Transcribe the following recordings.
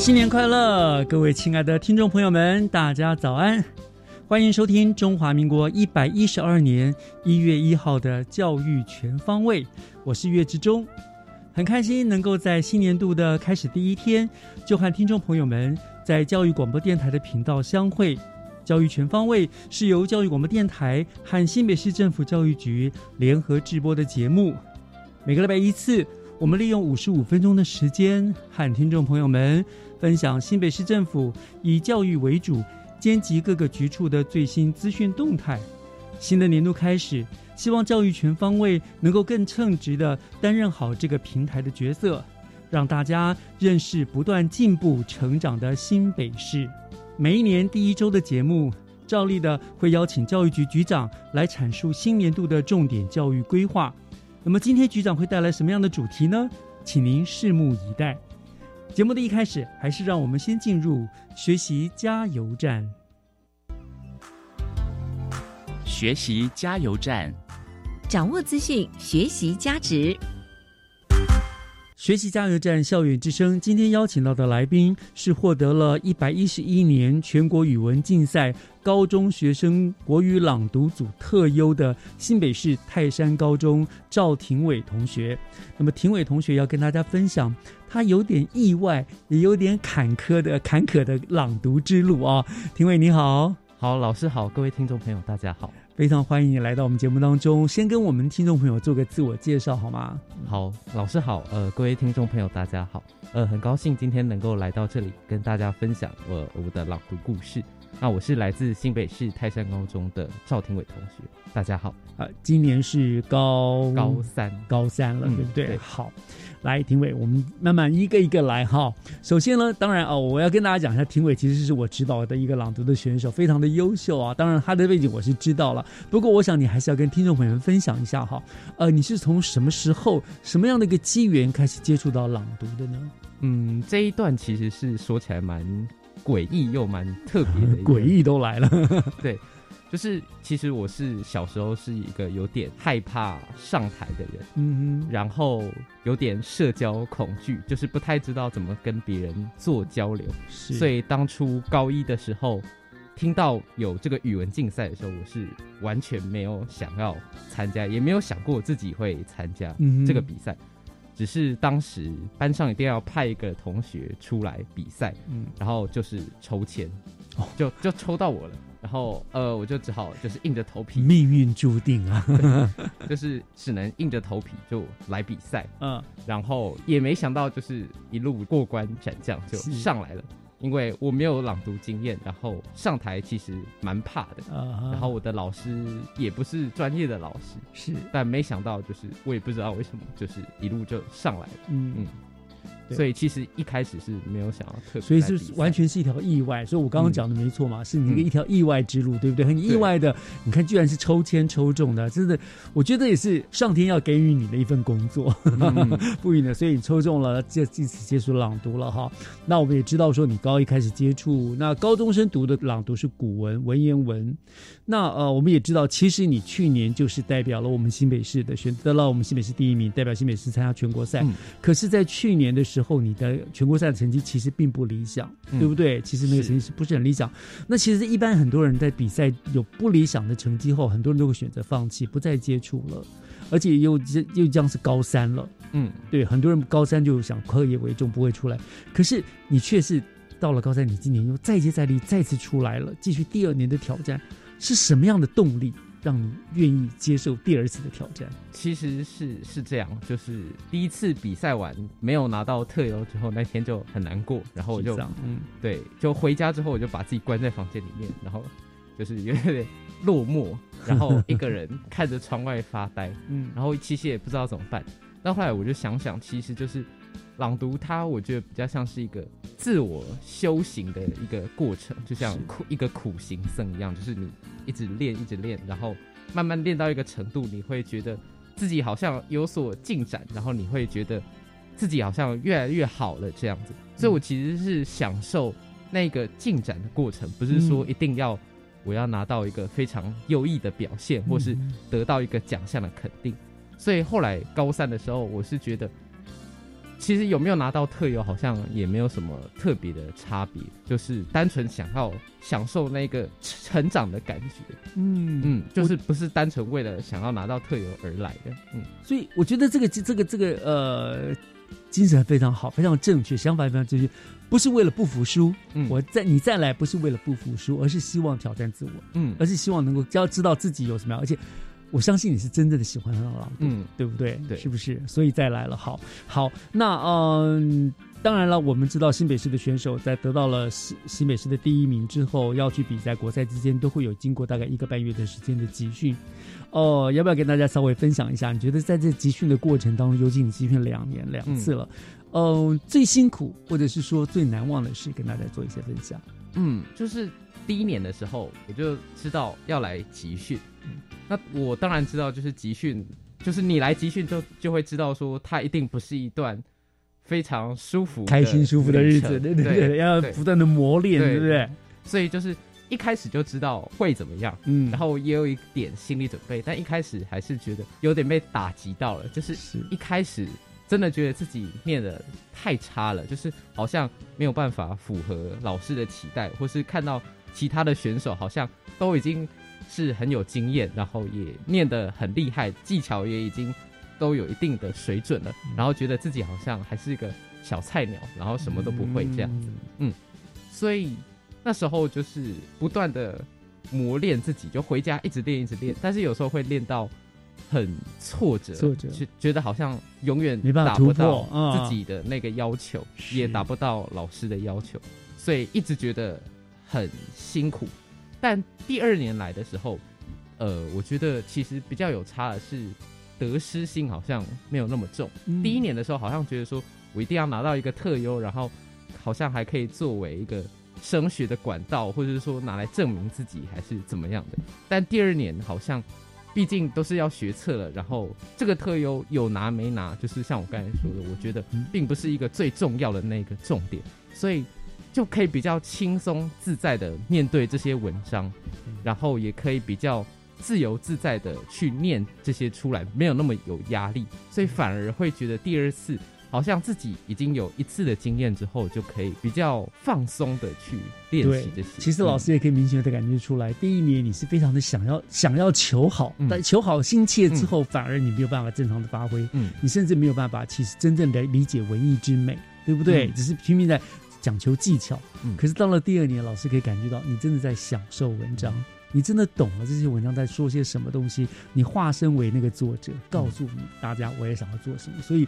新年快乐，各位亲爱的听众朋友们，大家早安！欢迎收听中华民国一百一十二年一月一号的教育全方位，我是岳志忠。很开心能够在新年度的开始第一天，就和听众朋友们在教育广播电台的频道相会。教育全方位是由教育广播电台和新北市政府教育局联合制播的节目，每个礼拜一次。我们利用五十五分钟的时间，和听众朋友们分享新北市政府以教育为主，兼及各个局处的最新资讯动态。新的年度开始，希望教育全方位能够更称职的担任好这个平台的角色，让大家认识不断进步成长的新北市。每一年第一周的节目，照例的会邀请教育局局长来阐述新年度的重点教育规划。那么今天局长会带来什么样的主题呢？请您拭目以待。节目的一开始，还是让我们先进入学习加油站。学习加油站，掌握资讯，学习价值。学习加油站校园之声，今天邀请到的来宾是获得了一百一十一年全国语文竞赛高中学生国语朗读组特优的新北市泰山高中赵廷伟同学。那么，廷伟同学要跟大家分享他有点意外，也有点坎坷的坎坷的朗读之路啊。廷伟你好，好，老师好，各位听众朋友大家好。非常欢迎你来到我们节目当中，先跟我们听众朋友做个自我介绍好吗？好，老师好，呃，各位听众朋友大家好，呃，很高兴今天能够来到这里跟大家分享我我的朗读故事。那我是来自新北市泰山高中的赵廷伟同学，大家好。呃，今年是高高三，高三了，嗯对不对？对好，来，廷伟，我们慢慢一个一个来哈。首先呢，当然哦，我要跟大家讲一下，廷伟其实是我指导的一个朗读的选手，非常的优秀啊。当然，他的背景我是知道了，不过我想你还是要跟听众朋友们分享一下哈。呃，你是从什么时候、什么样的一个机缘开始接触到朗读的呢？嗯，这一段其实是说起来蛮诡异又蛮特别的 诡异都来了，对，就是其实我是小时候是一个有点害怕上台的人，嗯哼，然后有点社交恐惧，就是不太知道怎么跟别人做交流，是，所以当初高一的时候，听到有这个语文竞赛的时候，我是完全没有想要参加，也没有想过自己会参加嗯这个比赛。只是当时班上一定要派一个同学出来比赛，嗯。然后就是抽签哦，就就抽到我了。然后呃，我就只好就是硬着头皮，命运注定啊，就是只能硬着头皮就来比赛。嗯，然后也没想到就是一路过关斩将就上来了，因为我没有朗读经验，然后上台其实蛮怕的。啊，然后我的老师也不是专业的老师，是，但没想到就是我也不知道为什么，就是一路就上来了。嗯。嗯。对所以其实一开始是没有想要特别，所以是完。全是一条意外，所以我刚刚讲的没错嘛，是你一个嗯一条意外之路，对不对？很意外的，你看居然是抽签抽中的，真的，我觉得也是上天要给予你的一份工作，嗯 不予呢，所以你抽中了，这这次接触朗读了哈。那我们也知道说，你高一开始接触，那高中生读的朗读是古文文言文，那呃，我们也知道，其实你去年就是代表了我们新北市的，选得了我们新北市第一名，代表新北市参加全国赛。嗯可是，在去年的时候，你的全国赛的成绩其实并不理想，嗯对不对？其实那个成绩是不是很理想？那其实一般很多人在比赛有不理想的成绩后，很多人都会选择放弃，不再接触了，而且又又这样是高三了。嗯，对，很多人高三就想课业为重，不会出来。可是你却是到了高三，你今年又再接再厉，再次出来了，继续第二年的挑战，是什么样的动力让你愿意接受第二次的挑战？其实是是这样，就是第一次比赛完没有拿到特优之后，那天就很难过，然后我就嗯，对，就回家之后我就把自己关在房间里面，然后就是有点落寞，然后一个人看着窗外发呆，嗯然后其实也不知道怎么办。到后来我就想想，其实就是朗读它，我觉得比较像是一个自我修行的一个过程，就像苦一个苦行僧一样，就是你一直练，一直练，然后慢慢练到一个程度，你会觉得自己好像有所进展，然后你会觉得自己好像越来越好了这样子。所以我其实是享受那个进展的过程，不是说嗯一定要我要拿到一个非常优异的表现，或是嗯得到一个奖项的肯定。所以后来高三的时候，我是觉得，其实有没有拿到特优，好像也没有什么特别的差别，就是单纯想要享受那个成长的感觉。嗯嗯，就是不是单纯为了想要拿到特优而来的。嗯，所以我觉得这个这个这个呃精神非常好，非常正确，想法非常正确，不是为了不服输，嗯我再你再来不是为了不服输，而是希望挑战自我，嗯而是希望能够要知道自己有什么样，而且我相信你是真正的喜欢朗读，嗯对不对？对是不是？所以再来了，好，好，那嗯。当然了，我们知道新北市的选手在得到了新新北市的第一名之后，要去比赛国赛之间都会有经过大概一个半月的时间的集训。哦，要不要跟大家稍微分享一下？你觉得在这集训的过程当中，尤其你集训两年两次了，嗯、最辛苦或者是说最难忘的事，跟大家做一些分享。嗯，就是第一年的时候，我就知道要来集训。那我当然知道，就是集训，就是你来集训就就会知道说，它一定不是一段非常舒服、开心舒服的日子，对对要不断的磨练，对对不对？所以就是一开始就知道会怎么样，嗯，然后也有一点心理准备，但一开始还是觉得有点被打击到了，就是是。一开始真的觉得自己念的太差了，就是好像没有办法符合老师的期待，或是看到其他的选手好像都已经是很有经验，然后也念得很厉害，技巧也已经都有一定的水准了，然后觉得自己好像还是一个小菜鸟，然后什么都不会这样子。嗯。所以那时候就是不断的磨练自己，就回家一直练一直练，但是有时候会练到很挫折，挫折。就觉得好像永远达不到啊自己的那个要求，是。也达不到老师的要求，所以一直觉得很辛苦。但第二年来的时候，呃，我觉得其实比较有差的是得失心好像没有那么重。嗯第一年的时候，好像觉得说我一定要拿到一个特优，然后好像还可以作为一个升学的管道，或者是说拿来证明自己还是怎么样的。但第二年好像，毕竟都是要学测了，然后这个特优有拿没拿，就是像我刚才说的，我觉得嗯并不是一个最重要的那个重点，所以就可以比较轻松自在的面对这些文章，然后也可以比较自由自在的去念这些出来，没有那么有压力，所以反而会觉得第二次好像自己已经有一次的经验之后，就可以比较放松的去练习这些。其实老师也可以明显的感觉出来，第一年你是非常的想要想要求好，嗯但求好心切之后，反而你没有办法正常的发挥，嗯你甚至没有办法其实真正的理解文艺之美，对不对？嗯只是拼命在讲求技巧。嗯可是到了第二年，老师可以感觉到你真的在享受文章，你真的懂了这些文章在说些什么东西，你化身为那个作者，告诉你大家我也想要做什么，所以。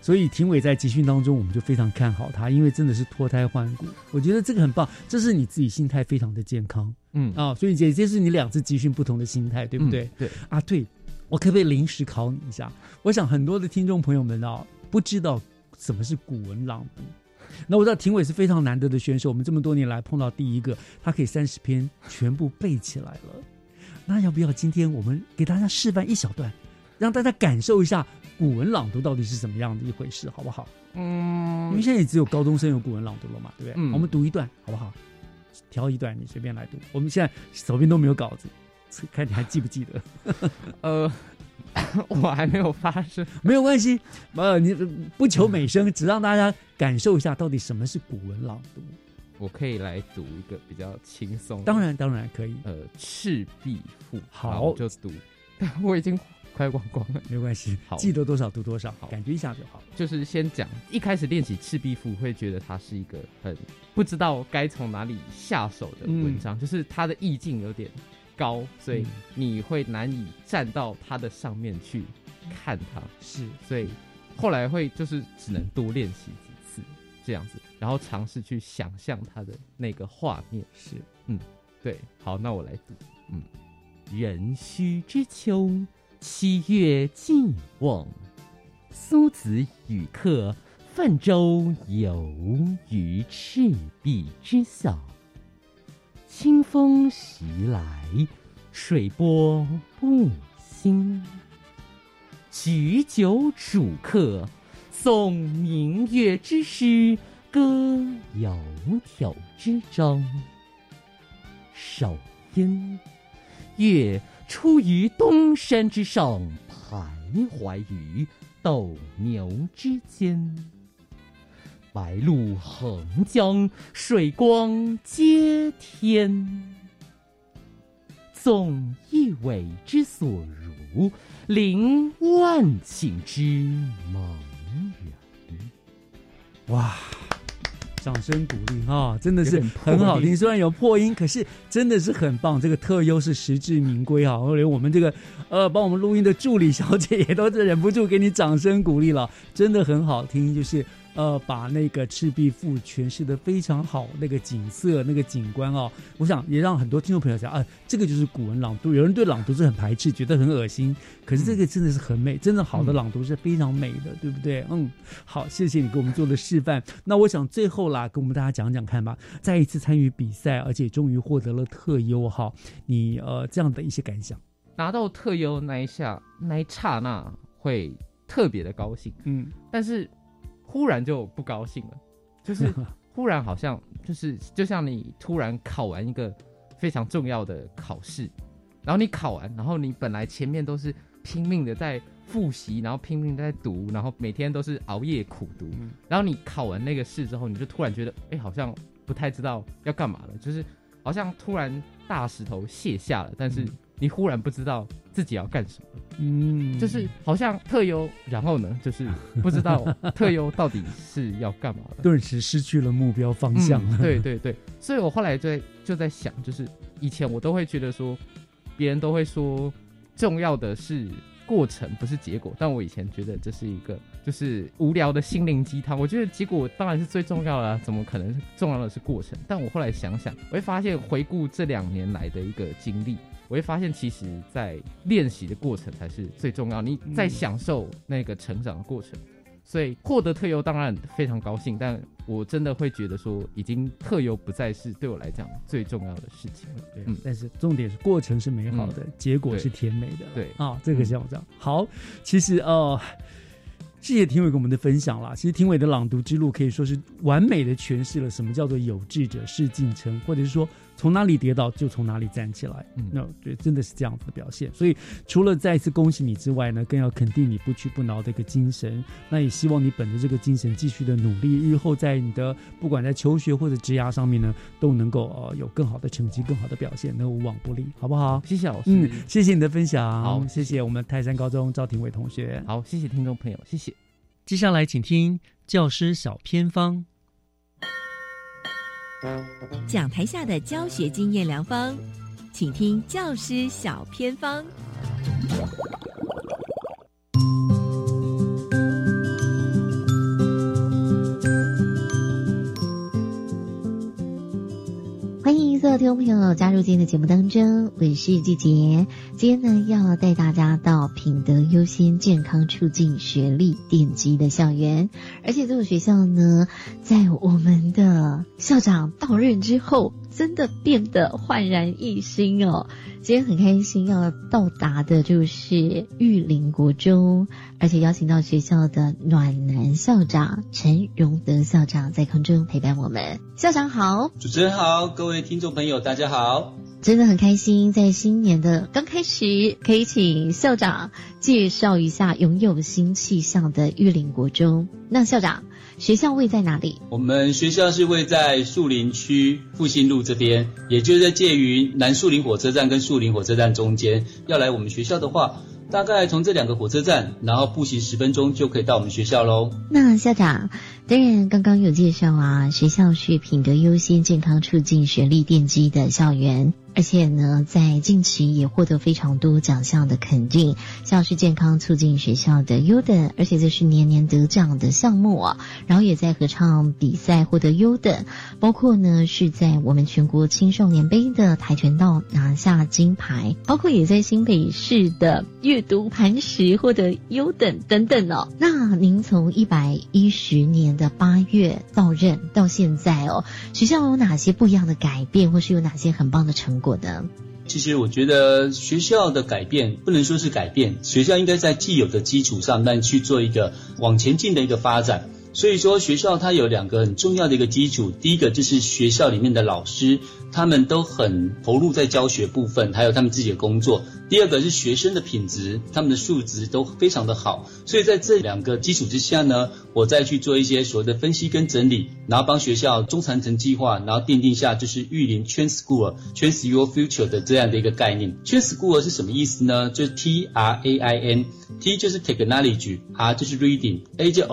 所以庭伟在集训当中，我们就非常看好他，因为真的是脱胎换骨。我觉得这个很棒，这是你自己心态非常的健康嗯啊、所以这这是你两次集训不同的心态，对不对？嗯对，啊，对，我可不可以临时考你一下？我想很多的听众朋友们啊，不知道什么是古文朗读。那我知道庭伟是非常难得的选手，我们这么多年来碰到第一个，他可以三十篇全部背起来了。那要不要今天我们给大家示范一小段，让大家感受一下古文朗读到底是怎么样的一回事，好不好？嗯因为现在也只有高中生有古文朗读了嘛，对不对？嗯我们读一段好不好？挑一段，你随便来读。我们现在手边都没有稿子，看你还记不记得？呃，我还没有发生。没有关系，呃，你不求美声，只让大家感受一下到底什么是古文朗读。我可以来读一个比较轻松的。当然，当然可以，呃，《赤壁赋》好我就读，但我已经快忘光了。没有关系好，记得多少读多少，好感觉一下就好。就是先讲，一开始练习《赤壁赋》，会觉得它是一个很不知道该从哪里下手的文章，就是它的意境有点高，所以嗯你会难以站到它的上面去看它，是，所以后来会就是只能多练习几次这样子，然后尝试去想象它的那个画面。是，嗯对，好，那我来读。嗯，壬戌之秋，七月既往，苏子与客泛舟游于赤壁之下。清风徐来，水波不兴。举酒属客，诵明月之诗，歌窈窕之章。少焉，月出于东山之上，徘徊于斗牛之间。白露横江，水光接天。纵一苇之所如，凌万顷之茫然。哇！掌声鼓励啊、真的是很好听。虽然有破音，可是真的是很棒。这个特优是实至名归啊！连我们这个呃帮我们录音的助理小姐也都是忍不住给你掌声鼓励了，真的很好听。就是呃把那个《赤壁赋》诠释的非常好，那个景色、那个景观哦，我想也让很多听众朋友讲啊，这个就是古文朗读。有人对朗读是很排斥，觉得很恶心，可是这个真的是很美，真的好的朗读是非常美的，对不对？嗯，好，谢谢你给我们做的示范。那我想最后啦，跟我们大家讲讲看吧。再一次参与比赛，而且终于获得了特优哈，你呃这样的一些感想？拿到特优那一下，那一刹那会特别的高兴，嗯，但是忽然就不高兴了，就是 忽然好像就是就像你突然考完一个非常重要的考试，然后你考完，然后你本来前面都是拼命的在复习，然后拼命的在读，然后每天都是熬夜苦读，嗯。然后你考完那个试之后，你就突然觉得，哎，好像不太知道要干嘛了，就是好像突然大石头卸下了，但是嗯你忽然不知道自己要干什么。嗯，就是好像特优，然后呢，就是 不知道特优到底是要干嘛的。顿时失去了目标方向。嗯，对对对，所以我后来就在就在想，就是以前我都会觉得说，别人都会说重要的是过程，不是结果。但我以前觉得这是一个就是无聊的心灵鸡汤。我觉得结果当然是最重要的、啊，怎么可能是重要的是过程？但我后来想想，我会发现回顾这两年来的一个经历。我会发现，其实，在练习的过程才是最重要。你在享受那个成长的过程，所以获得特优当然非常高兴，但我真的会觉得说，已经特优不再是对我来讲最重要的事情了。对嗯但是重点是过程是美好的，结果是甜美的。对啊，这个像我这样。好，其实呃，谢谢庭伟给我们的分享啦。其实庭伟的朗读之路可以说是完美的诠释了什么叫做有志者事竟成，或者是说从哪里跌倒就从哪里站起来。嗯那对，真的是这样子的表现。所以除了再一次恭喜你之外呢，更要肯定你不屈不挠的一个精神。那也希望你本着这个精神继续的努力，日后在你的不管在求学或者职涯上面呢，都能够呃有更好的成绩、更好的表现，能无往不利，好不好？谢谢老师，嗯，谢谢你的分享，好谢谢我们泰山高中赵廷伟同学。好，谢谢听众朋友，谢谢。接下来请听教师小偏方。讲台下的教学经验良方，请听教师小偏方。各位听众朋友加入今天的节目当中，我是季杰。今天呢，要带大家到品德优先、健康促进学历奠基的校园，而且这所学校呢，在我们的校长到任之后，真的变得焕然一新哦。今天很开心要到达的就是玉林国中，而且邀请到学校的暖男校长陈荣德校长在空中陪伴我们。校长好，主持人好，各位听众朋友大家好。真的很开心，在新年的刚开始，可以请校长介绍一下拥有新气象的玉林国中。那校长，学校位在哪里？我们学校是位在树林区复兴路这边，也就是在介于南树林火车站跟树林火车站中间。要来我们学校的话，大概从这两个火车站，然后步行十分钟就可以到我们学校喽。那校长，当然刚刚有介绍啊，学校是品德优先、健康促进学历奠基的校园。而且呢，在近期也获得非常多奖项的肯定，像是健康促进学校的优等，而且这是年年得奖的项目啊。然后也在合唱比赛获得优等，包括呢是在我们全国青少年杯的跆拳道拿下金牌，包括也在新北市的阅读磐石获得优等等等哦。那您从一百一十年的八月到任到现在哦，学校有哪些不一样的改变，或是有哪些很棒的成果？我的，其实我觉得学校的改变不能说是改变，学校应该在既有的基础上，但去做一个往前进的一个发展。所以说，学校它有两个很重要的一个基础，第一个就是学校里面的老师，他们都很投入在教学部分，还有他们自己的工作。第二个是学生的品质，他们的素质都非常的好。所以在这两个基础之下呢，我再去做一些所谓的分析跟整理，然后帮学校中长程计划，然后奠定下就是育林 Trans School Trans Your Future 的这样的一个概念。Trans School 是什么意思呢？就是 T R A I N，T 就是 Technology，R 就是 Reading，A 就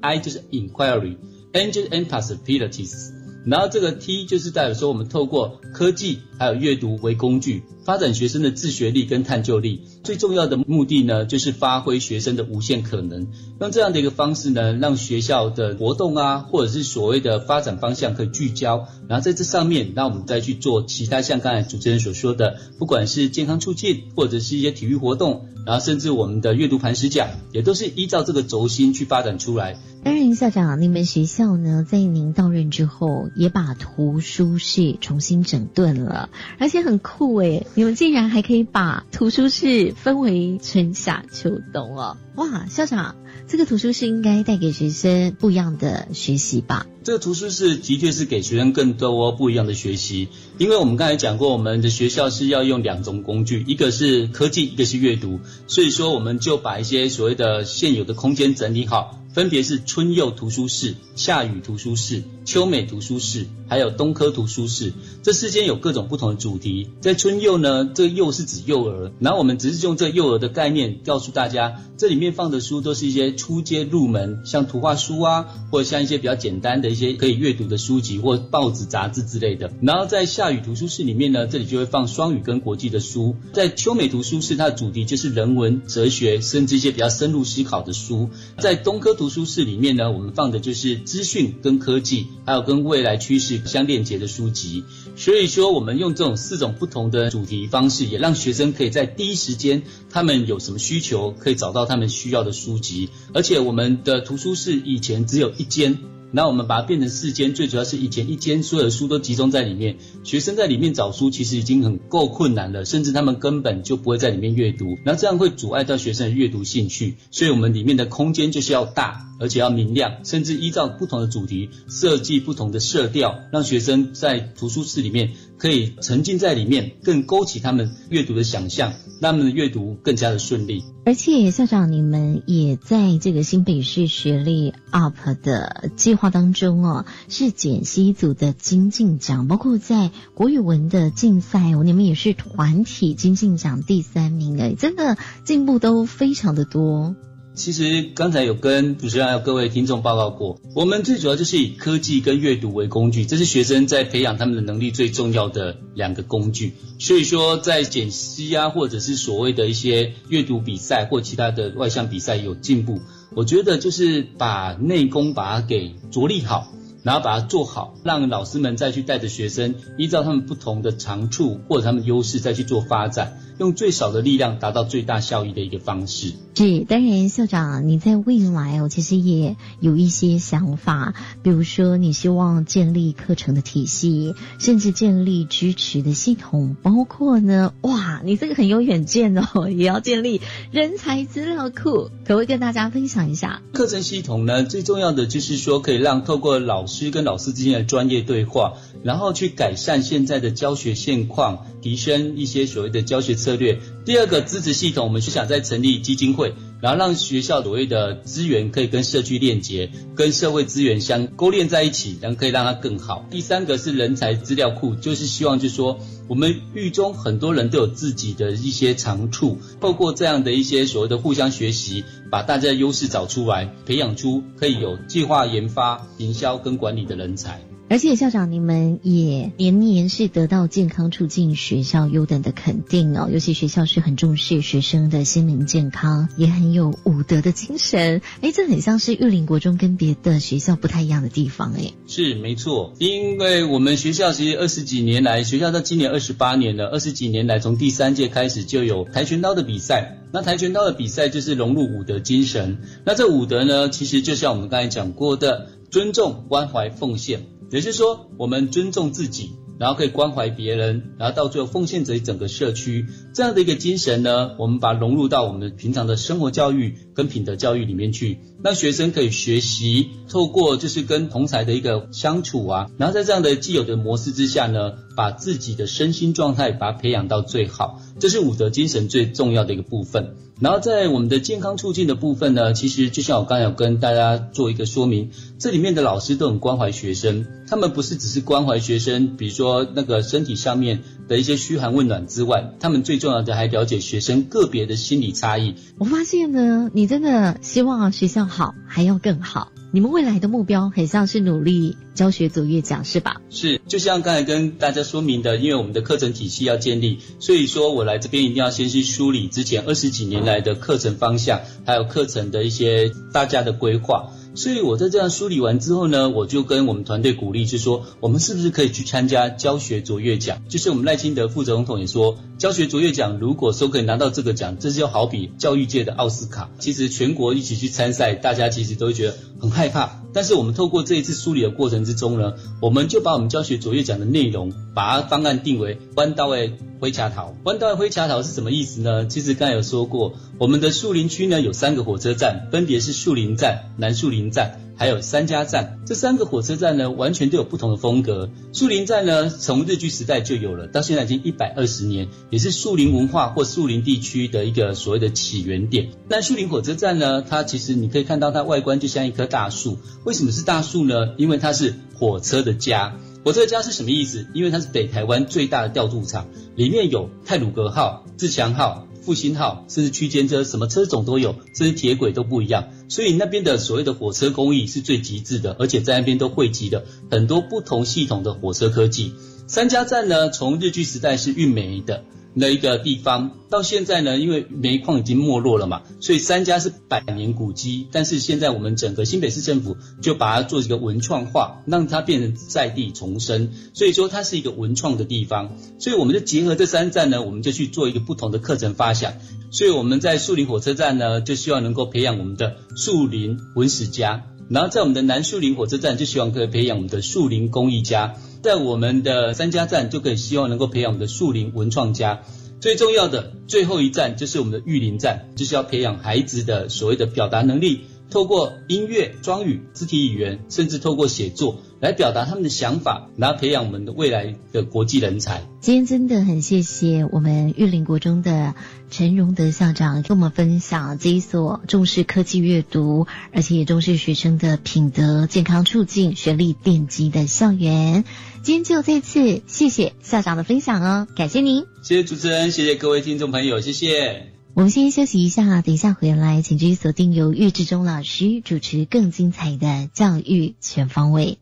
I 就是 Inquiry，N 就是 Possibilities。然后这个 T 就是代表说，我们透过科技还有阅读为工具，发展学生的自学力跟探究力。最重要的目的呢，就是发挥学生的无限可能。用这样的一个方式呢，让学校的活动啊，或者是所谓的发展方向可以聚焦。然后在这上面，那我们再去做其他像刚才主持人所说的，不管是健康促进，或者是一些体育活动，然后甚至我们的阅读磐石奖，也都是依照这个轴心去发展出来。当然，校长，你们学校呢，在您到任之后，也把图书室重新整顿了，而且很酷诶，你们竟然还可以把图书室分为春夏秋冬哦！哇，校长，这个图书室应该带给学生不一样的学习吧？这个图书室的确是给学生更多不一样的学习，因为我们刚才讲过，我们的学校是要用两种工具，一个是科技，一个是阅读，所以说我们就把一些所谓的现有的空间整理好。分别是春幼图书室、夏雨图书室、秋美图书室，还有冬科图书室。这四间有各种不同的主题。在春幼呢，这个幼是指幼儿，然后我们只是用这幼儿的概念告诉大家，这里面放的书都是一些初阶入门，像图画书啊，或者像一些比较简单的一些可以阅读的书籍或报纸、杂志之类的。然后在夏雨图书室里面呢，这里就会放双语跟国际的书。在秋美图书室，它的主题就是人文、哲学，甚至一些比较深入思考的书。在东科图书室里面呢，我们放的就是资讯跟科技，还有跟未来趋势相链接的书籍。所以说，我们用这种四种不同的主题方式，也让学生可以在第一时间，他们有什么需求，可以找到他们需要的书籍。而且，我们的图书室以前只有一间。那我们把它变成四间，最主要是以前一间所有的书都集中在里面，学生在里面找书其实已经很够困难了，甚至他们根本就不会在里面阅读，那这样会阻碍到学生的阅读兴趣。所以我们里面的空间就是要大，而且要明亮，甚至依照不同的主题设计不同的色调，让学生在图书室里面。可以沉浸在里面，更勾起他们阅读的想象，让他们的阅读更加的顺利。而且校长，你们也在这个新北市学历 UP 的计划当中哦，是简析组的金进奖，包括在国语文的竞赛哦，你们也是团体金进奖第三名哎，真的进步都非常的多。其实刚才有跟主持人还有各位听众报告过，我们最主要就是以科技跟阅读为工具，这是学生在培养他们的能力最重要的两个工具。所以说，在简析啊，或者是所谓的一些阅读比赛或其他的外向比赛有进步，我觉得就是把内功把它给着力好。然后把它做好，让老师们再去带着学生，依照他们不同的长处或者他们优势再去做发展，用最少的力量达到最大效益的一个方式。是，当然，校长，你在未来哦，其实也有一些想法，比如说，你希望建立课程的体系，甚至建立支持的系统，包括呢，哇，你这个很有远见哦，也要建立人才资料库，可不可以跟大家分享一下？课程系统呢，最重要的就是说，可以让透过老师跟老师之间的专业对话，然后去改善现在的教学现况，提升一些所谓的教学策策略。第二个支持系统，我们是想再成立基金会。然后让学校所谓的资源可以跟社区链接，跟社会资源相勾连在一起，然后可以让它更好。第三个是人才资料库，就是希望就是说，我们狱中很多人都有自己的一些长处，透过这样的一些所谓的互相学习，把大家的优势找出来，培养出可以有计划研发、营销跟管理的人才。而且校长，你们也年年是得到健康促进学校优等的肯定哦。尤其学校是很重视学生的心灵健康，也很有武德的精神。哎，这很像是玉林国中跟别的学校不太一样的地方哎。是没错，因为我们学校其实二十几年来，学校到今年二十八年了，二十几年来从第三届开始就有跆拳道的比赛。那跆拳道的比赛就是融入武德精神。那这武德呢，其实就像我们刚才讲过的，尊重、关怀、奉献。也就是说，我们尊重自己，然后可以关怀别人，然后到最后奉献给整个社区这样的一个精神呢，我们把它融入到我们平常的生活教育跟品德教育里面去，让学生可以学习，透过就是跟同才的一个相处啊，然后在这样的既有的模式之下呢，把自己的身心状态把它培养到最好，这是武德精神最重要的一个部分。然后在我们的健康促进的部分呢，其实就像我刚才有跟大家做一个说明，这里面的老师都很关怀学生，他们不是只是关怀学生，比如说那个身体上面的一些嘘寒问暖之外，他们最重要的还了解学生个别的心理差异。我发现呢，你真的希望学校好，还要更好。你们未来的目标很像是努力教学卓越奖，是吧？是，就像刚才跟大家说明的，因为我们的课程体系要建立，所以说我来这边一定要先去梳理之前二十几年来的课程方向，还有课程的一些大家的规划。所以我在这样梳理完之后呢，我就跟我们团队鼓励，就说我们是不是可以去参加教学卓越奖？就是我们赖清德副总统也说，教学卓越奖如果说可以拿到这个奖，这就好比教育界的奥斯卡。其实全国一起去参赛，大家其实都会觉得很害怕。但是我们透过这一次梳理的过程之中呢，我们就把我们教学卓越奖的内容，把它方案定为弯刀诶灰卡桃。弯刀灰卡桃是什么意思呢？其实刚才有说过，我们的树林区呢有三个火车站，分别是树林站、南树林林站，还有三家站。这三个火车站呢，完全都有不同的风格。树林站呢，从日据时代就有了，到现在已经一百二十年，也是树林文化或树林地区的一个所谓的起源点。那树林火车站呢，它其实你可以看到它外观就像一棵大树。为什么是大树呢？因为它是火车的家。火车家是什么意思？因为它是北台湾最大的调度场，里面有泰鲁格号、自强号、复兴号，甚至区间车，什么车种都有，甚至铁轨都不一样。所以那边的所谓的火车工艺是最极致的，而且在那边都汇集了很多不同系统的火车科技。三家站呢，从日据时代是运煤的。那一个地方到现在呢，因为煤矿已经没落了嘛，所以三家是百年古迹。但是现在我们整个新北市政府就把它做一个文创化，让它变成在地重生。所以说它是一个文创的地方。所以我们就结合这三站呢，我们就去做一个不同的课程发想。所以我们在树林火车站呢，就希望能够培养我们的树林文史家；然后在我们的南树林火车站，就希望可以培养我们的树林工艺家。在我们的三家站就可以希望能够培养我们的树林文创家，最重要的最后一站就是我们的育林站，就是要培养孩子的所谓的表达能力，透过音乐、装语、肢体语言，甚至透过写作。来表达他们的想法，然后培养我们的未来的国际人才。今天真的很谢谢我们玉林国中的陈荣德校长跟我们分享这一所重视科技阅读，而且也重视学生的品德健康促进、学历奠基的校园。今天就这次谢谢校长的分享哦，感谢您。谢谢主持人，谢谢各位听众朋友，谢谢。我们先休息一下，等一下回来，请继续锁定由岳志忠老师主持更精彩的教育全方位。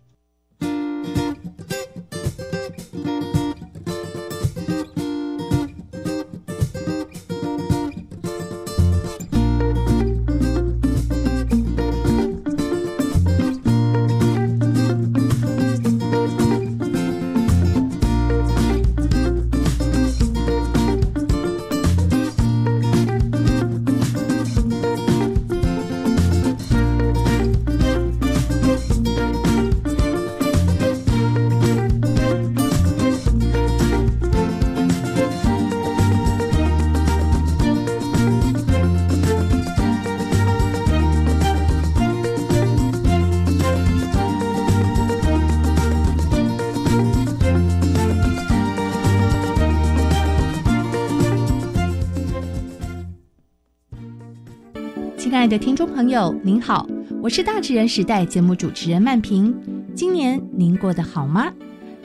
听众朋友，您好，我是大自然时代节目主持人曼平。今年您过得好吗？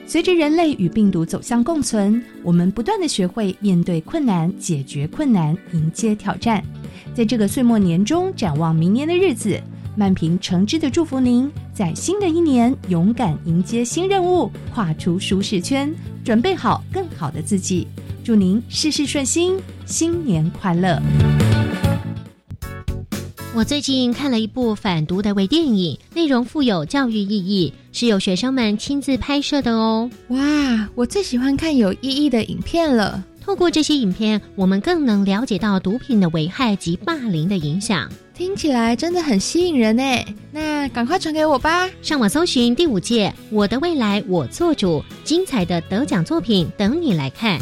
随着人类与病毒走向共存，我们不断的学会面对困难、解决困难、迎接挑战。在这个岁末年中，展望明年的日子，曼平诚挚的祝福您，在新的一年勇敢迎接新任务，跨出舒适圈，准备好更好的自己。祝您事事顺心，新年快乐！我最近看了一部反毒的微电影，内容富有教育意义，是由学生们亲自拍摄的哦。哇，我最喜欢看有意义的影片了。透过这些影片，我们更能了解到毒品的危害及霸凌的影响。听起来真的很吸引人呢。那赶快传给我吧。上网搜寻第五届《我的未来我做主》，精彩的得奖作品等你来看。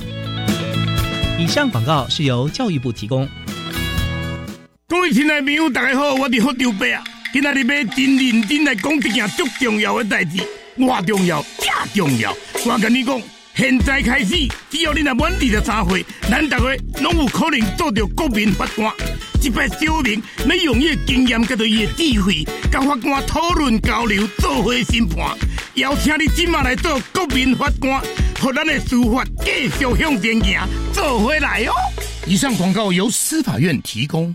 以上广告是由教育部提供。各位亲爱的朋友，大家好，我是福州伯啊。今仔日要真认真来讲一件足重要的代志，我重要，正重要。我跟你讲，现在开始，只要你若满二十三岁，咱大家拢有可能做到国民法官。一摆小明你用伊的经验，甲着伊的智慧，甲法官讨论交流，做伙审判。邀请你今晚来做国民法官，和咱的司法继续向前行，做回来哦。以上广告由司法院提供。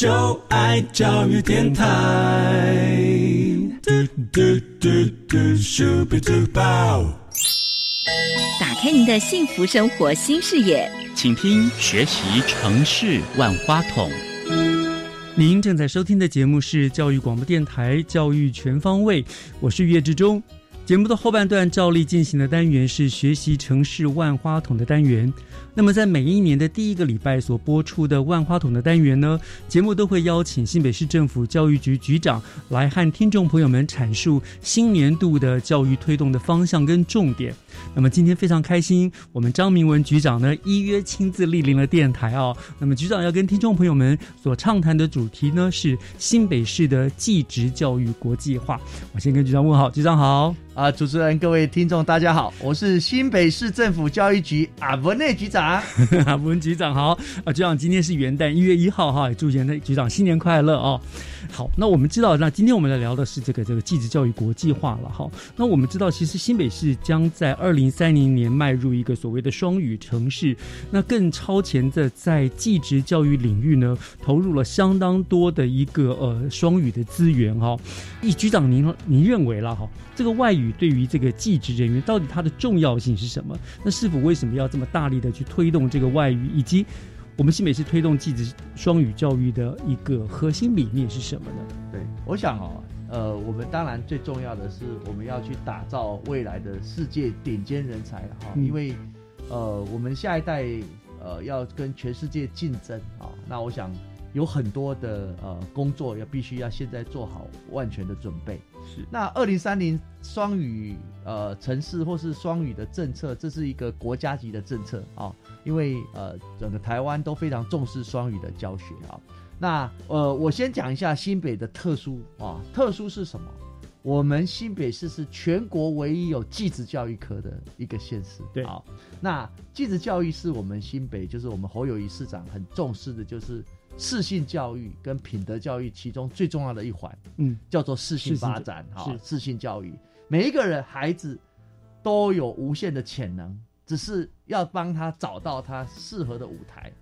就爱教育电台。嘟嘟嘟嘟咻比嘟爆打开您的幸福生活新视野，请听学习城市万花筒。您正在收听的节目是教育广播电台《教育全方位》，我是岳志忠。节目的后半段照例进行的单元是学习城市万花筒的单元。那么在每一年的第一个礼拜所播出的万花筒的单元呢，节目都会邀请新北市政府教育局局长来和听众朋友们阐述新年度的教育推动的方向跟重点。那么今天非常开心，我们张明文局长呢依约亲自莅临了电台哦。那么局长要跟听众朋友们所畅谈的主题呢是新北市的技职教育国际化。我先跟局长问好，局长好。啊，主持人、各位听众，大家好，我是新北市政府教育局阿文内局长。阿文局长好，啊，局长今天是元旦一月一号哈，也祝元内局长新年快乐哦。好，那我们知道，那今天我们来聊的是这个这个继职教育国际化了哈。那我们知道，其实新北市将在二零三零年迈入一个所谓的双语城市，那更超前的在继职教育领域呢，投入了相当多的一个呃双语的资源哈。以局长您您认为了哈，这个外语对于这个技职人员到底它的重要性是什么？那是否为什么要这么大力的去推动这个外语，以及我们新北市推动技职双语教育的一个核心理念是什么呢？对，我想哦，呃，我们当然最重要的是我们要去打造未来的世界顶尖人才哈，因为呃，我们下一代呃要跟全世界竞争啊，那我想有很多的呃工作要必须要现在做好万全的准备。是，那二零三零双语呃城市或是双语的政策，这是一个国家级的政策啊，因为呃整个台湾都非常重视双语的教学啊。那呃，我先讲一下新北的特殊啊，特殊是什么？我们新北市是全国唯一有继职教育科的一个县市。对，好，那继职教育是我们新北，就是我们侯友谊市长很重视的，就是适性教育跟品德教育其中最重要的一环，嗯，叫做适性发展。哈，适性教育，每一个人孩子都有无限的潜能，只是要帮他找到他适合的舞台。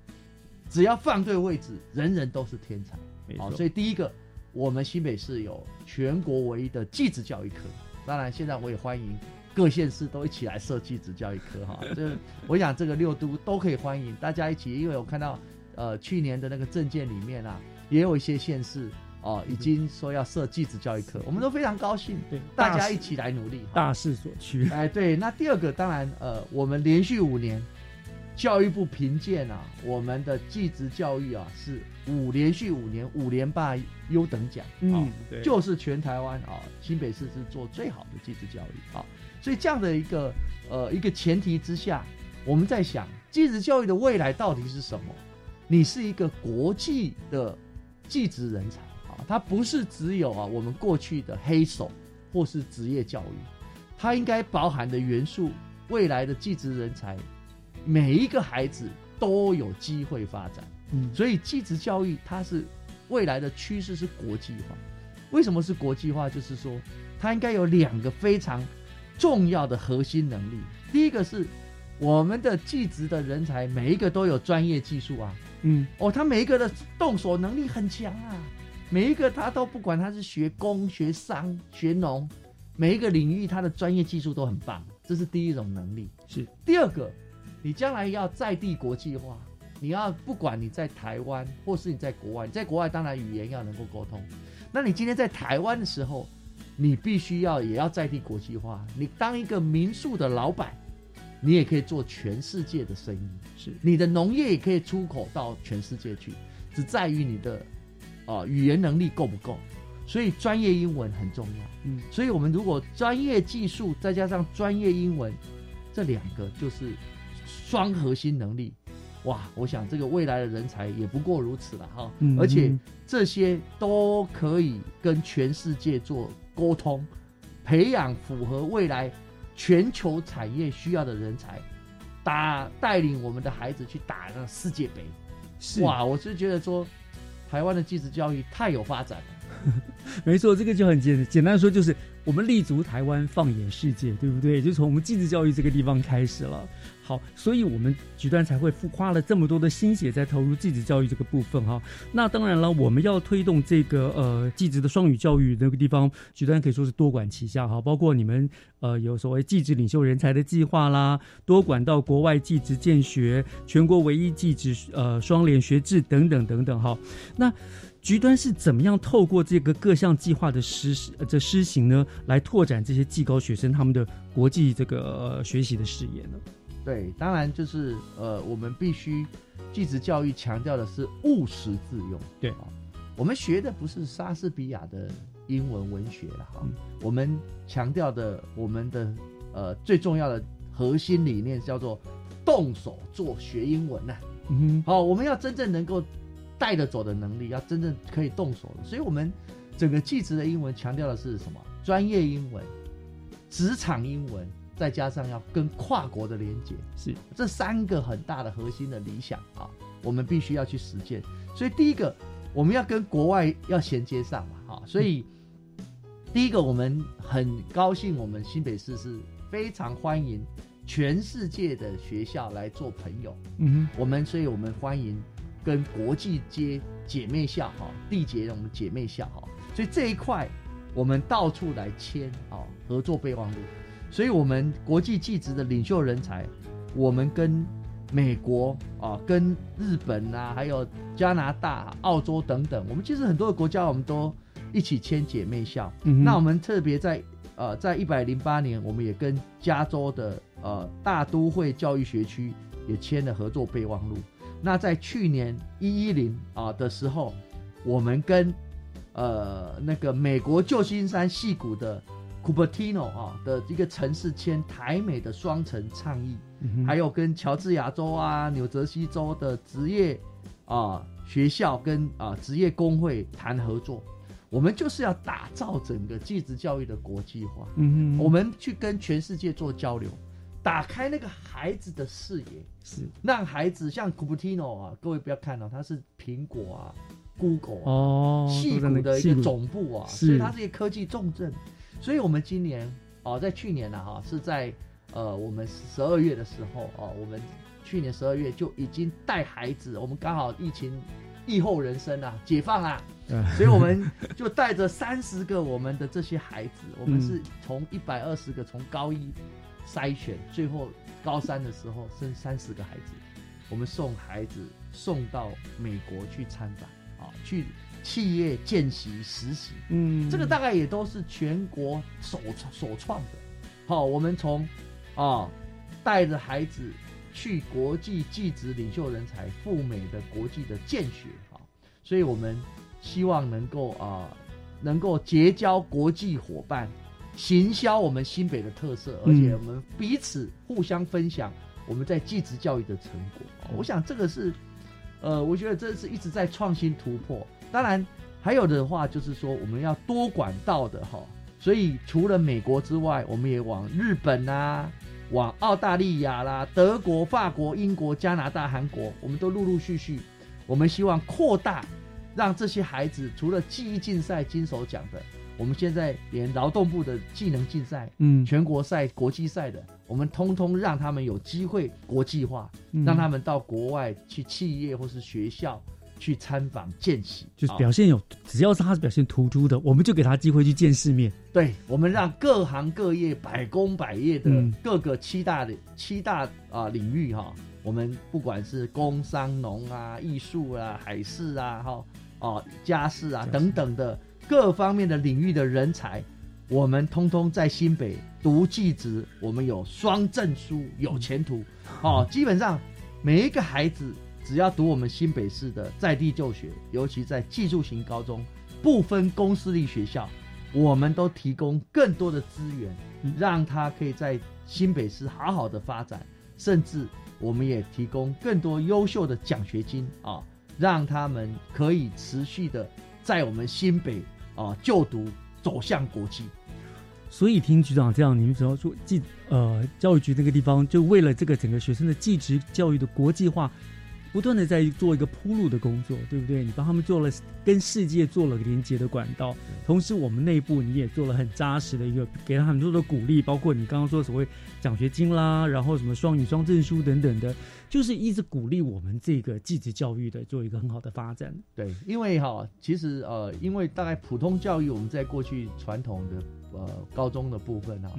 只要放对位置，人人都是天才。好，所以第一个，我们新北市有全国唯一的技职教育科。当然，现在我也欢迎各县市都一起来设技职教育科哈。这我想这个六都都可以欢迎大家一起，因为我看到呃去年的那个证件里面啊，也有一些县市哦，已经说要设继职教育课，我们都非常高兴，对，大家一起来努力，大势所趋。哎，对，那第二个当然，呃，我们连续五年，教育部评鉴啊，我们的继职教育啊是五连续五年五连霸优等奖，嗯，对，就是全台湾啊，新北市是做最好的继职教育啊，所以这样的一个呃一个前提之下，我们在想继职教育的未来到底是什么？你是一个国际的技职人才。它不是只有啊，我们过去的黑手或是职业教育，它应该包含的元素，未来的技职人才，每一个孩子都有机会发展。嗯，所以技职教育它是未来的趋势是国际化。为什么是国际化？就是说，它应该有两个非常重要的核心能力。第一个是我们的技职的人才，每一个都有专业技术啊。嗯，哦，他每一个的动手能力很强啊。每一个他都不管他是学工、学商、学农，每一个领域他的专业技术都很棒，这是第一种能力。是第二个，你将来要在地国际化，你要不管你在台湾或是你在国外，你在国外当然语言要能够沟通。那你今天在台湾的时候，你必须要也要在地国际化。你当一个民宿的老板，你也可以做全世界的生意。是你的农业也可以出口到全世界去，只在于你的。啊，语言能力够不够？所以专业英文很重要。嗯，所以我们如果专业技术再加上专业英文，这两个就是双核心能力。哇，我想这个未来的人才也不过如此了哈。嗯，而且这些都可以跟全世界做沟通，培养符合未来全球产业需要的人才，打带领我们的孩子去打那世界杯。是哇，我是觉得说。台湾的技职教育太有发展了，没错，这个就很简简单说，就是我们立足台湾，放眼世界，对不对？就从我们技职教育这个地方开始了。好，所以我们局端才会付花了这么多的心血在投入继职教育这个部分哈。那当然了，我们要推动这个呃继职的双语教育那个地方，局端可以说是多管齐下哈。包括你们呃有所谓继职领袖人才的计划啦，多管到国外继职建学，全国唯一继职呃双联学制等等等等哈。那局端是怎么样透过这个各项计划的实施这施行呢，来拓展这些技高学生他们的国际这个学习的视野呢？对，当然就是呃，我们必须继职教育强调的是务实自用。对，我们学的不是莎士比亚的英文文学了哈，我们强调的我们的呃最重要的核心理念叫做动手做学英文呐。嗯哼，好，我们要真正能够带着走的能力，要真正可以动手的，所以我们整个继职的英文强调的是什么？专业英文、职场英文。再加上要跟跨国的连接，是这三个很大的核心的理想啊，我们必须要去实践。所以第一个，我们要跟国外要衔接上嘛，哈。所以第一个，我们很高兴，我们新北市是非常欢迎全世界的学校来做朋友。嗯哼，我们所以我们欢迎跟国际接姐妹校哈，缔结我们姐妹校哈。所以这一块，我们到处来签啊合作备忘录。所以，我们国际技职的领袖人才，我们跟美国啊、跟日本啊，还有加拿大、澳洲等等，我们其实很多的国家，我们都一起签姐妹校。嗯，那我们特别在呃，在一百零八年，我们也跟加州的呃大都会教育学区也签了合作备忘录。那在去年一一零啊的时候，我们跟呃那个美国旧金山戏谷的。Cupertino 啊的一个城市签台美的双城倡议，还有跟乔治亚州啊、纽泽西州的职业啊学校跟啊职业工会谈合作，我们就是要打造整个技职教育的国际化。嗯我们去跟全世界做交流，打开那个孩子的视野，是。让孩子像 Cupertino 啊，各位不要看到它是苹果啊、Google 哦，戏谷的一个总部啊，所以它是一个科技重镇。所以，我们今年哦，在去年呢，哈，是在呃，我们十二月的时候哦，我们去年十二月就已经带孩子，我们刚好疫情疫后人生啊，解放啦，所以我们就带着三十个我们的这些孩子，我们是从一百二十个从高一筛选，最后高三的时候生三十个孩子，我们送孩子送到美国去参展啊，去。企业见习实习，嗯，这个大概也都是全国首首创的。好，我们从啊带着孩子去国际技职领袖人才赴美的国际的见学啊，所以我们希望能够啊能够结交国际伙伴，行销我们新北的特色，而且我们彼此互相分享我们在技职教育的成果。我想这个是。呃，我觉得这是一直在创新突破。当然，还有的话就是说，我们要多管道的哈。所以除了美国之外，我们也往日本啊，往澳大利亚啦、德国、法国、英国、加拿大、韩国，我们都陆陆续续。我们希望扩大，让这些孩子除了记忆竞赛金手奖的，我们现在连劳动部的技能竞赛、嗯，全国赛、国际赛的。我们通通让他们有机会国际化，让他们到国外去企业或是学校去参访见习，就是表现有，只要是他是表现突出的，我们就给他机会去见世面。对，我们让各行各业百工百业的各个七大的七大啊领域哈，我们不管是工商农啊、艺术啊、海事啊、哈哦家事啊等等的各方面的领域的人才。我们通通在新北读技职，我们有双证书，有前途。哦，基本上每一个孩子只要读我们新北市的在地就学，尤其在技术型高中，不分公私立学校，我们都提供更多的资源，让他可以在新北市好好的发展。甚至我们也提供更多优秀的奖学金啊，让他们可以持续的在我们新北啊就读，走向国际。所以听局长这样，你们只要说技呃教育局那个地方，就为了这个整个学生的继职教育的国际化，不断的在做一个铺路的工作，对不对？你帮他们做了跟世界做了连接的管道，同时我们内部你也做了很扎实的一个，给了很多的鼓励，包括你刚刚说所谓奖学金啦，然后什么双语双证书等等的，就是一直鼓励我们这个继职教育的做一个很好的发展。对，因为哈，其实呃，因为大概普通教育我们在过去传统的。呃，高中的部分啊，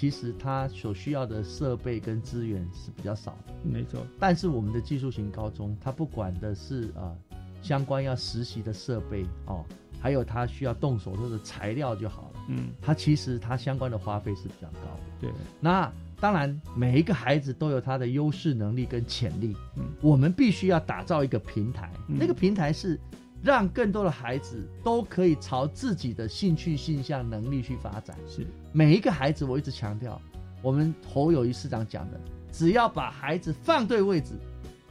其实它所需要的设备跟资源是比较少的，没错。但是我们的技术型高中，它不管的是啊相关要实习的设备哦，还有它需要动手做的材料就好了。嗯，它其实它相关的花费是比较高的。对，那当然每一个孩子都有他的优势能力跟潜力，嗯，我们必须要打造一个平台，那个平台是。让更多的孩子都可以朝自己的兴趣、性向、能力去发展。是每一个孩子，我一直强调，我们侯友谊市长讲的，只要把孩子放对位置，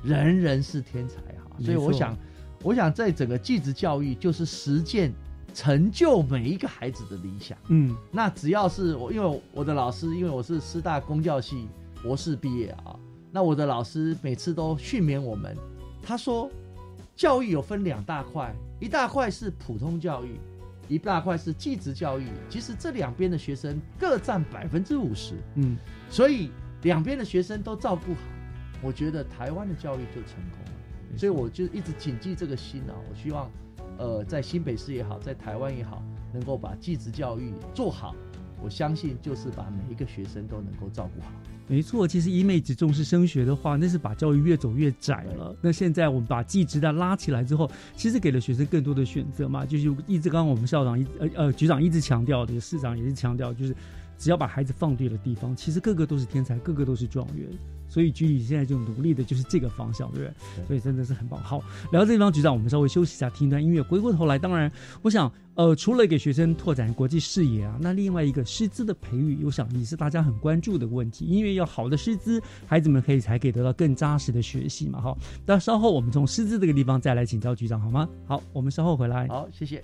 人人是天才哈。所以我想，我想在整个继职教育，就是实践成就每一个孩子的理想。嗯，那只要是我，因为我的老师，因为我是师大公教系博士毕业啊，那我的老师每次都训勉我们，他说。教育有分两大块，一大块是普通教育，一大块是技职教育。其实这两边的学生各占百分之五十，嗯，所以两边的学生都照顾好，我觉得台湾的教育就成功了。所以我就一直谨记这个心啊，我希望，呃，在新北市也好，在台湾也好，能够把技职教育做好。我相信就是把每一个学生都能够照顾好。没错，其实一妹只重视升学的话，那是把教育越走越窄了。那现在我们把技职的拉起来之后，其实给了学生更多的选择嘛。就是一直刚刚我们校长一呃呃局长一直强调的，市长也是强调，就是只要把孩子放对了地方，其实个个都是天才，个个都是状元。所以局里现在就努力的就是这个方向，对不对？所以真的是很棒。好，聊到这地方，局长，我们稍微休息一下，听一段音乐。回过头来，当然，我想，呃，除了给学生拓展国际视野啊，那另外一个师资的培育，我想也是大家很关注的问题。因为要好的师资，孩子们可以才可以得到更扎实的学习嘛。哈，那稍后我们从师资这个地方再来请教局长，好吗？好，我们稍后回来。好，谢谢。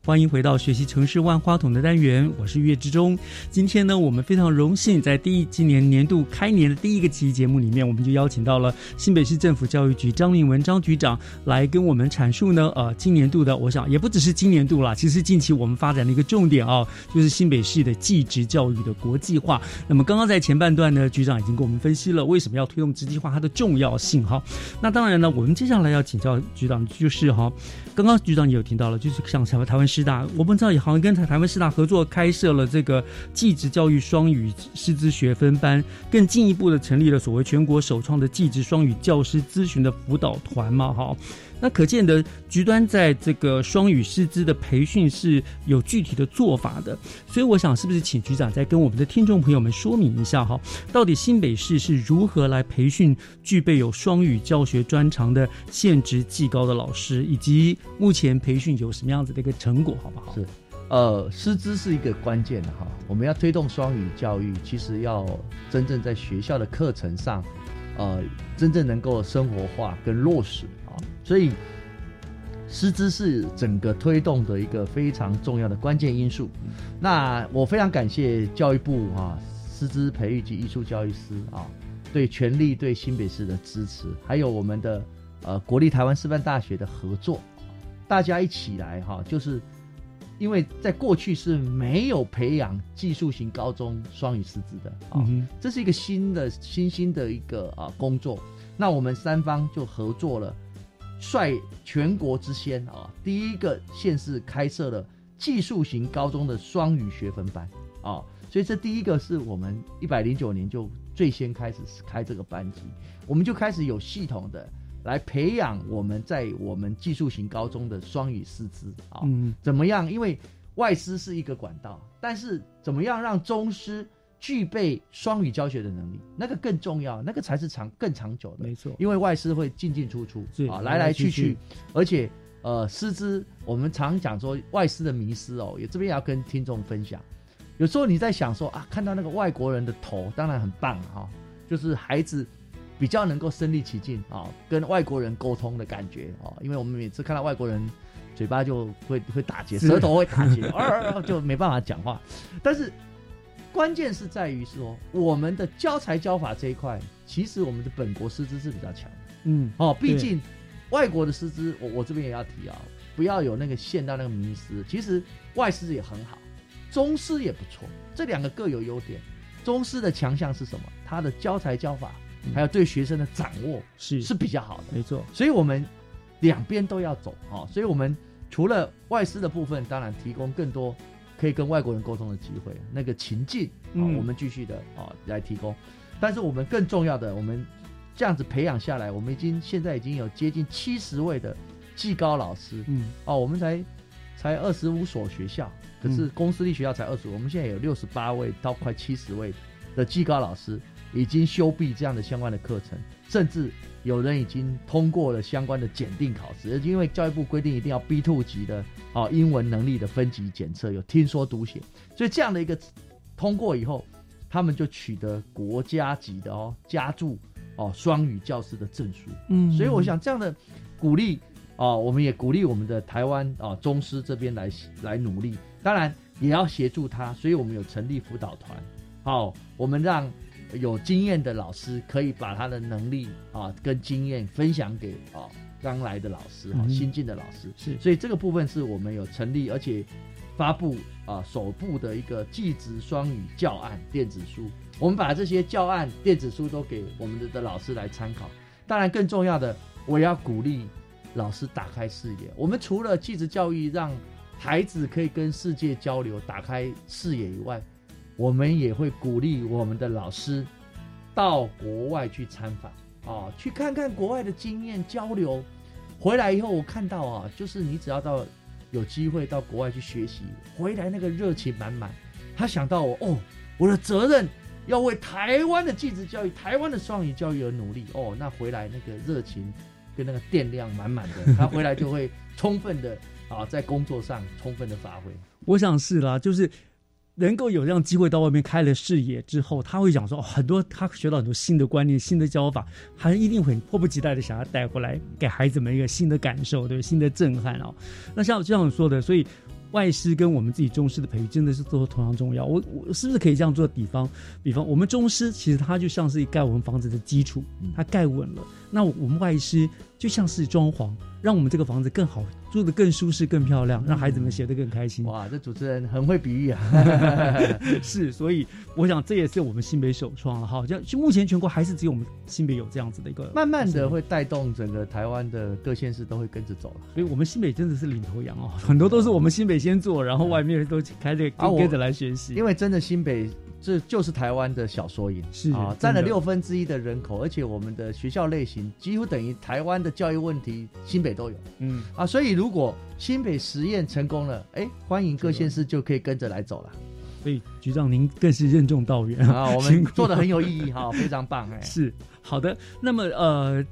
欢迎回到学习城市万花筒的单元，我是岳志忠。今天呢，我们非常荣幸在第一今年年度开年的第一个期节目里面，我们就邀请到了新北市政府教育局张明文张局长来跟我们阐述呢，呃，今年度的，我想也不只是今年度啦，其实近期我们发展的一个重点啊，就是新北市的技职教育的国际化。那么刚刚在前半段呢，局长已经跟我们分析了为什么要推动国际化它的重要性哈。那当然呢，我们接下来要请教局长就是哈。刚刚局长也有听到了，就是像台湾台湾师大，我们知道也好像跟台台湾师大合作开设了这个技职教育双语师资学分班，更进一步的成立了所谓全国首创的技职双语教师咨询的辅导团嘛，哈。那可见的局端在这个双语师资的培训是有具体的做法的，所以我想是不是请局长再跟我们的听众朋友们说明一下哈，到底新北市是如何来培训具备有双语教学专长的现职技高的老师，以及目前培训有什么样子的一个成果，好不好？是，呃，师资是一个关键的哈，我们要推动双语教育，其实要真正在学校的课程上，呃，真正能够生活化跟落实啊。所以，师资是整个推动的一个非常重要的关键因素。那我非常感谢教育部啊，师资培育及艺术教育师啊，对全力对新北市的支持，还有我们的呃国立台湾师范大学的合作，大家一起来哈，就是因为在过去是没有培养技术型高中双语师资的啊，这是一个新的新兴的一个啊工作。那我们三方就合作了。率全国之先啊，第一个县市开设了技术型高中的双语学分班啊，所以这第一个是我们一百零九年就最先开始开这个班级，我们就开始有系统的来培养我们在我们技术型高中的双语师资啊，怎么样？因为外师是一个管道，但是怎么样让中师？具备双语教学的能力，那个更重要，那个才是长更长久的。没错，因为外师会进进出出啊，来来去去，而且呃，师资我们常讲说外师的迷失哦，也这边也要跟听众分享。有时候你在想说啊，看到那个外国人的头，当然很棒哈，就是孩子比较能够身临其境啊，跟外国人沟通的感觉啊，因为我们每次看到外国人嘴巴就会会打结，舌头会打结，就没办法讲话，但是。关键是在于说，我们的教材教法这一块，其实我们的本国师资是比较强的。嗯，哦，毕竟外国的师资，我我这边也要提啊，不要有那个陷到那个迷失。其实外师也很好，中师也不错，这两个各有优点。中师的强项是什么？他的教材教法，还有对学生的掌握是是比较好的。没错，所以我们两边都要走啊。所以我们除了外师的部分，当然提供更多。可以跟外国人沟通的机会，那个情境啊，我们继续的啊来提供。但是我们更重要的，我们这样子培养下来，我们已经现在已经有接近七十位的技高老师。嗯，哦，我们才才二十五所学校，可是公私立学校才二十五，我们现在有六十八位到快七十位的技高老师已经修毕这样的相关的课程，甚至。有人已经通过了相关的检定考试，因为教育部规定一定要 B two 级的哦英文能力的分级检测，有听说读写，所以这样的一个通过以后，他们就取得国家级的哦加注哦双语教师的证书。嗯，所以我想这样的鼓励哦，我们也鼓励我们的台湾啊中师这边来来努力，当然也要协助他，所以我们有成立辅导团，好，我们让。有经验的老师可以把他的能力啊跟经验分享给啊刚来的老师哈新进的老师是，所以这个部分是我们有成立而且发布啊首部的一个技职双语教案电子书，我们把这些教案电子书都给我们的的老师来参考。当然更重要的，我要鼓励老师打开视野。我们除了技职教育让孩子可以跟世界交流、打开视野以外，我们也会鼓励我们的老师到国外去参访啊，去看看国外的经验交流。回来以后，我看到啊，就是你只要到有机会到国外去学习，回来那个热情满满。他想到我哦，我的责任要为台湾的继职教育、台湾的双语教育而努力哦。那回来那个热情跟那个电量满满的，他回来就会充分的啊，在工作上充分的发挥。我想是啦，就是。能够有这样机会到外面开了视野之后，他会讲说、哦、很多他学到很多新的观念、新的教法，他一定会迫不及待的想要带回来给孩子们一个新的感受，对新的震撼哦。那像这样说的，所以。外师跟我们自己中师的培育真的是都同样重要。我我是不是可以这样做比方？比方我们中师其实它就像是盖我们房子的基础，它盖稳了。那我们外师就像是装潢，让我们这个房子更好，住得更舒适、更漂亮，让孩子们学得更开心。哇，这主持人很会比喻啊！是，所以我想这也是我们新北首创了哈。像就目前全国还是只有我们新北有这样子的一个，慢慢的会带动整个台湾的各县市都会跟着走了。所以我们新北真的是领头羊哦，很多都是我们新北先做，然后外面都开着跟跟着来学习。因为真的新北。这就是台湾的小缩影，是啊，占了六分之一的人口，而且我们的学校类型几乎等于台湾的教育问题，新北都有，嗯啊，所以如果新北实验成功了，哎，欢迎各县市就可以跟着来走了。所以局长您更是任重道远啊，我们做的很有意义哈，非常棒哎。是好的，那么呃。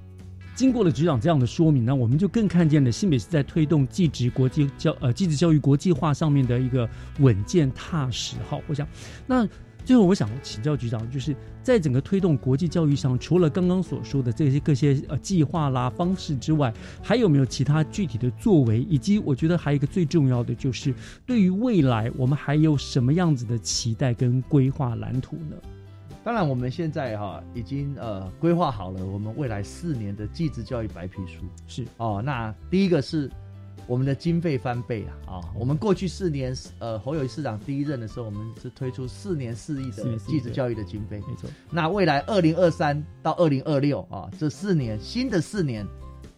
经过了局长这样的说明呢，我们就更看见了新北是在推动技职国际教呃技职教育国际化上面的一个稳健踏实。哈，我想那最后我想请教局长，就是在整个推动国际教育上，除了刚刚所说的这些各些呃计划啦方式之外，还有没有其他具体的作为？以及我觉得还有一个最重要的就是，对于未来我们还有什么样子的期待跟规划蓝图呢？当然，我们现在哈已经呃规划好了，我们未来四年的技职教育白皮书是哦。那第一个是我们的经费翻倍啊啊！我们过去四年呃侯友谊市长第一任的时候，我们是推出四年四亿的继职教育的经费，没错。那未来二零二三到二零二六啊这四年新的四年，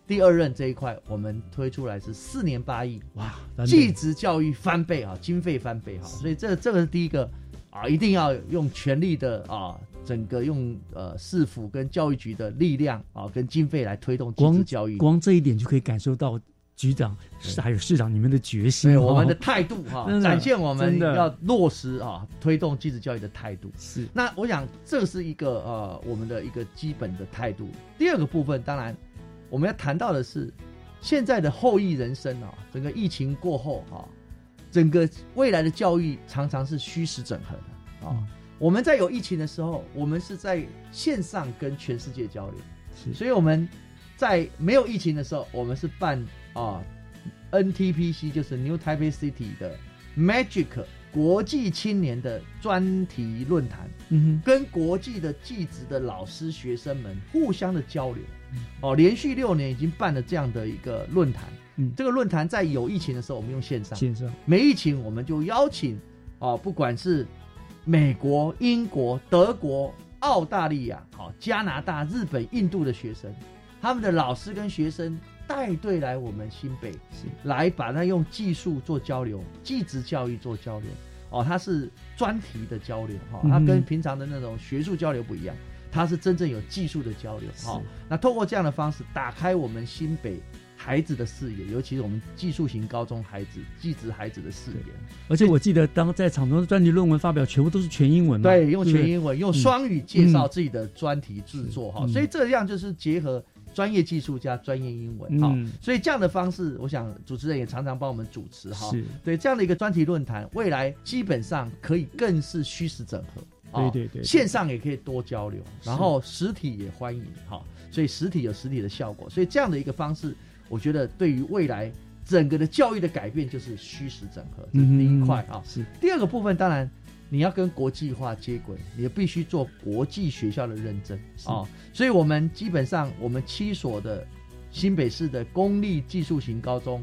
第二任这一块我们推出来是四年八亿哇！技职教育翻倍啊，经费翻倍哈，所以这这个是第一个。啊，一定要用全力的啊，整个用呃市府跟教育局的力量啊，跟经费来推动技职教育。光这一点就可以感受到局长还有市长你们的决心，对我们的态度哈，展现我们要落实啊，推动基础教育的态度。是，那我想这是一个呃我们的一个基本的态度。第二个部分，当然我们要谈到的是现在的后疫人生啊，整个疫情过后哈。整个未来的教育常常是虚实整合的啊！我们在有疫情的时候，我们是在线上跟全世界交流，是。所以我们在没有疫情的时候，我们是办啊 NTPC，就是 New Taipei City 的 Magic 国际青年的专题论坛，嗯哼。跟国际的技职的老师学生们互相的交流，哦，连续六年已经办了这样的一个论坛。嗯，这个论坛在有疫情的时候，我们用线上；线上。没疫情，我们就邀请啊，不管是美国、英国、德国、澳大利亚、好加拿大、日本、印度的学生，他们的老师跟学生带队来我们新北，来把它用技术做交流，技职教育做交流。哦，它是专题的交流哈，它跟平常的那种学术交流不一样，它是真正有技术的交流哈。那透过这样的方式，打开我们新北。孩子的视野，尤其是我们技术型高中孩子、技职孩子的视野。而且我记得，当在场中的专题论文发表，全部都是全英文。对，用全英文，用双语介绍自己的专题制作哈。所以这样就是结合专业技术加专业英文哈。所以这样的方式，我想主持人也常常帮我们主持哈。是对这样的一个专题论坛，未来基本上可以更是虚实整合。对对对，线上也可以多交流，然后实体也欢迎哈。所以实体有实体的效果，所以这样的一个方式。我觉得对于未来整个的教育的改变，就是虚实整合，这是第一块啊。是第二个部分，当然你要跟国际化接轨，你必须做国际学校的认证啊。所以我们基本上，我们七所的新北市的公立技术型高中，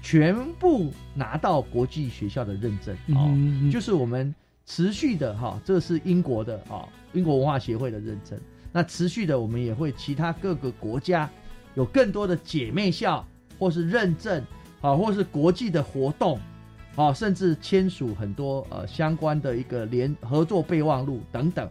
全部拿到国际学校的认证啊。就是我们持续的哈，这是英国的啊，英国文化协会的认证。那持续的，我们也会其他各个国家。有更多的姐妹校，或是认证，啊，或是国际的活动，啊，甚至签署很多呃相关的一个联合作备忘录等等，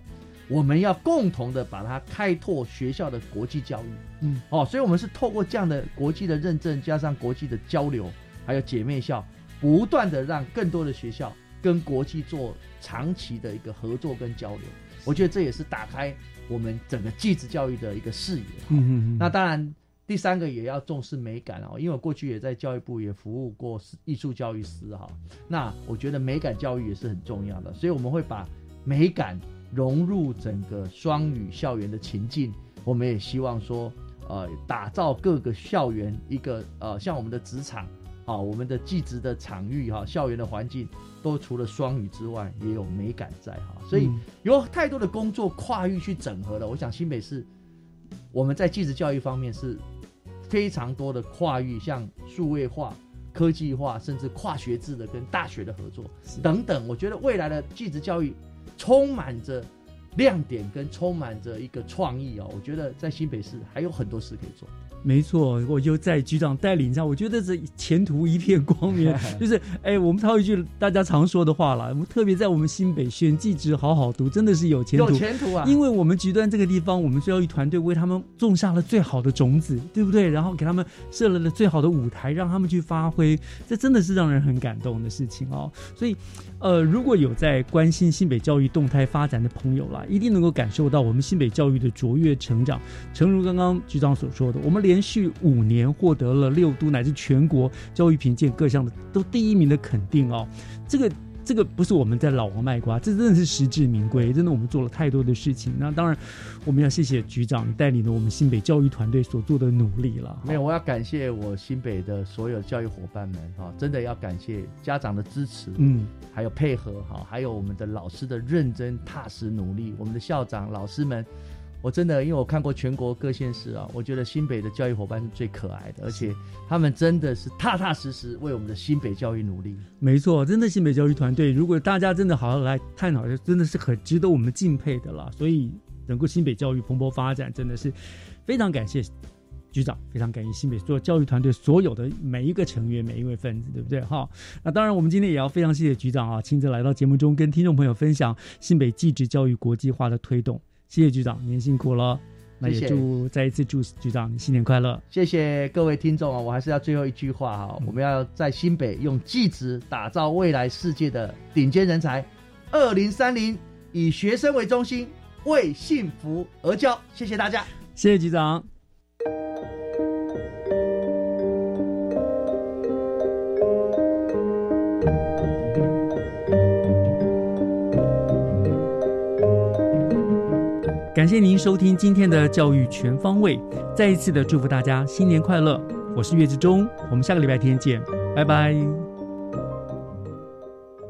我们要共同的把它开拓学校的国际教育，嗯，哦，所以我们是透过这样的国际的认证，加上国际的交流，还有姐妹校，不断的让更多的学校跟国际做长期的一个合作跟交流，我觉得这也是打开我们整个继职教育的一个视野，嗯嗯，那当然。第三个也要重视美感哦，因为我过去也在教育部也服务过艺术教育师哈。那我觉得美感教育也是很重要的，所以我们会把美感融入整个双语校园的情境。我们也希望说，呃，打造各个校园一个呃，像我们的职场啊，我们的技职的场域哈，校园的环境都除了双语之外，也有美感在哈。所以有太多的工作跨域去整合了。我想新北市我们在技职教育方面是。非常多的跨域，像数位化、科技化，甚至跨学制的跟大学的合作等等。我觉得未来的技职教育充满着亮点，跟充满着一个创意哦。我觉得在新北市还有很多事可以做。没错，我就在局长带领下，我觉得这前途一片光明。就是，哎，我们套一句大家常说的话了，我们特别在我们新北选技职好好读，真的是有前途，有前途啊！因为我们局端这个地方，我们教育团队为他们种下了最好的种子，对不对？然后给他们设了了最好的舞台，让他们去发挥，这真的是让人很感动的事情哦。所以，呃，如果有在关心新北教育动态发展的朋友啦，一定能够感受到我们新北教育的卓越成长。诚如刚刚局长所说的，我们连连续五年获得了六都乃至全国教育评鉴各项的都第一名的肯定哦，这个这个不是我们在老王卖瓜，这真的是实至名归，真的我们做了太多的事情。那当然，我们要谢谢局长带领的我们新北教育团队所做的努力了。没有，我要感谢我新北的所有教育伙伴们哈，真的要感谢家长的支持，嗯，还有配合哈，还有我们的老师的认真踏实努力，我们的校长老师们。我真的，因为我看过全国各县市啊，我觉得新北的教育伙伴是最可爱的，而且他们真的是踏踏实实为我们的新北教育努力。没错，真的新北教育团队，如果大家真的好好来探讨，真的是很值得我们敬佩的啦。所以，能够新北教育蓬勃发展，真的是非常感谢局长，非常感谢新北所有教育团队所有的每一个成员、每一位分子，对不对？哈，那当然，我们今天也要非常谢谢局长啊，亲自来到节目中跟听众朋友分享新北技职教育国际化的推动。谢谢局长，您辛苦了。那也祝再一次祝局长新年快乐。谢谢各位听众啊，我还是要最后一句话哈，我们要在新北用技职打造未来世界的顶尖人才。二零三零以学生为中心，为幸福而教。谢谢大家，谢谢局长。感谢您收听今天的教育全方位，再一次的祝福大家新年快乐！我是岳志忠，我们下个礼拜天见，拜拜。